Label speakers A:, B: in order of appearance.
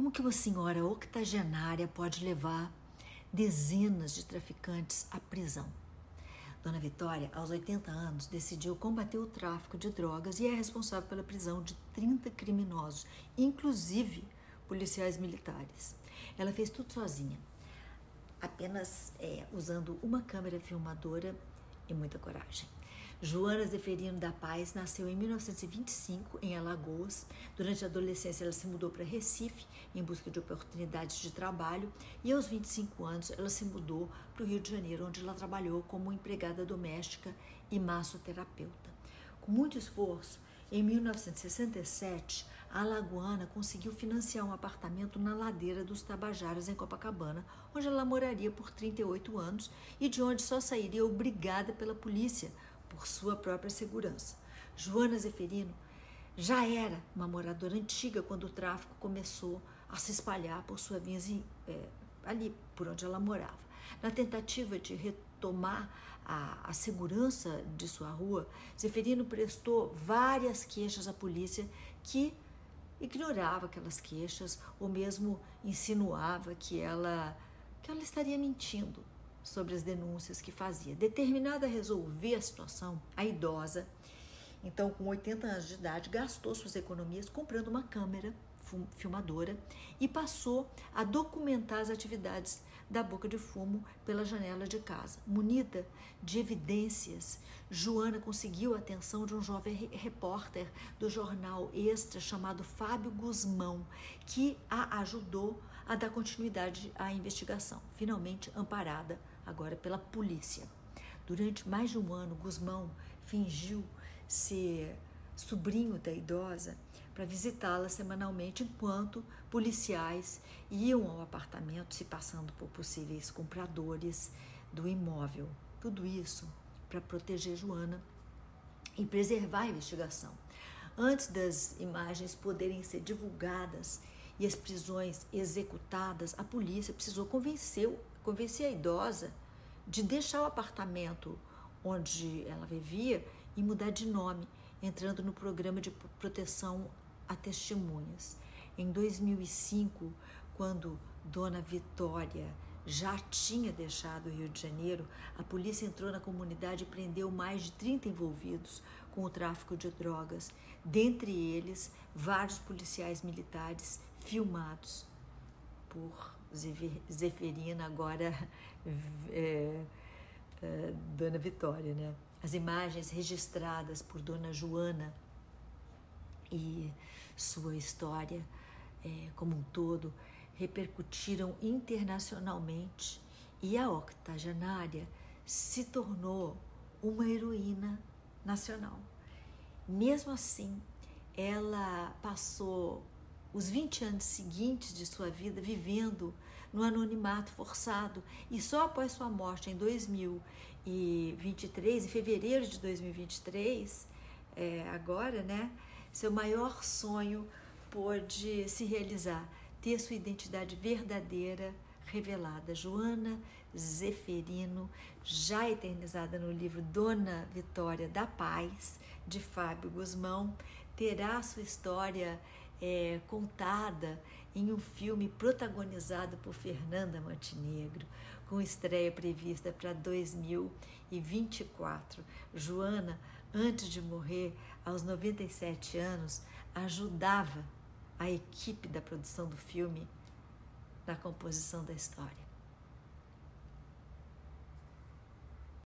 A: Como que uma senhora octogenária pode levar dezenas de traficantes à prisão? Dona Vitória, aos 80 anos, decidiu combater o tráfico de drogas e é responsável pela prisão de 30 criminosos, inclusive policiais militares. Ela fez tudo sozinha, apenas é, usando uma câmera filmadora e muita coragem. Joana Zeferino da Paz nasceu em 1925 em Alagoas. Durante a adolescência, ela se mudou para Recife em busca de oportunidades de trabalho e aos 25 anos ela se mudou para o Rio de Janeiro, onde ela trabalhou como empregada doméstica e massoterapeuta. Com muito esforço, em 1967, a alagoana conseguiu financiar um apartamento na ladeira dos Tabajaras, em Copacabana, onde ela moraria por 38 anos e de onde só sairia obrigada pela polícia por sua própria segurança. Joana Zeferino já era uma moradora antiga quando o tráfico começou a se espalhar por sua vizinha, é, ali por onde ela morava. Na tentativa de retomar a, a, segurança de sua rua, Zeferino prestou várias queixas à polícia que ignorava aquelas queixas ou mesmo insinuava que ela que ela estaria mentindo sobre as denúncias que fazia. Determinada a resolver a situação, a idosa, então com 80 anos de idade, gastou suas economias comprando uma câmera filmadora e passou a documentar as atividades da boca de fumo pela janela de casa. Munida de evidências, Joana conseguiu a atenção de um jovem repórter do jornal Extra chamado Fábio Guzmão, que a ajudou a dar continuidade à investigação, finalmente amparada agora pela polícia. Durante mais de um ano, Guzmão fingiu ser sobrinho da idosa para visitá-la semanalmente enquanto policiais iam ao apartamento se passando por possíveis compradores do imóvel. Tudo isso para proteger Joana e preservar a investigação. Antes das imagens poderem ser divulgadas e as prisões executadas, a polícia precisou convencer, convencer a idosa de deixar o apartamento onde ela vivia e mudar de nome, entrando no programa de proteção a testemunhas. Em 2005, quando Dona Vitória já tinha deixado o Rio de Janeiro, a polícia entrou na comunidade e prendeu mais de 30 envolvidos com o tráfico de drogas, dentre eles vários policiais militares filmados por Zeferina, agora é, é, Dona Vitória, né? As imagens registradas por Dona Joana e sua história é, como um todo repercutiram internacionalmente e a octogenária se tornou uma heroína nacional. Mesmo assim, ela passou os 20 anos seguintes de sua vida vivendo no anonimato forçado e só após sua morte em 2023, em fevereiro de 2023, é, agora, né, seu maior sonho pôde se realizar, ter sua identidade verdadeira revelada. Joana Zeferino, já eternizada no livro Dona Vitória da Paz, de Fábio Guzmão, terá sua história é, contada em um filme protagonizado por Fernanda Montenegro, com estreia prevista para 2024. Joana, antes de morrer, aos 97 anos, ajudava a equipe da produção do filme na composição da história.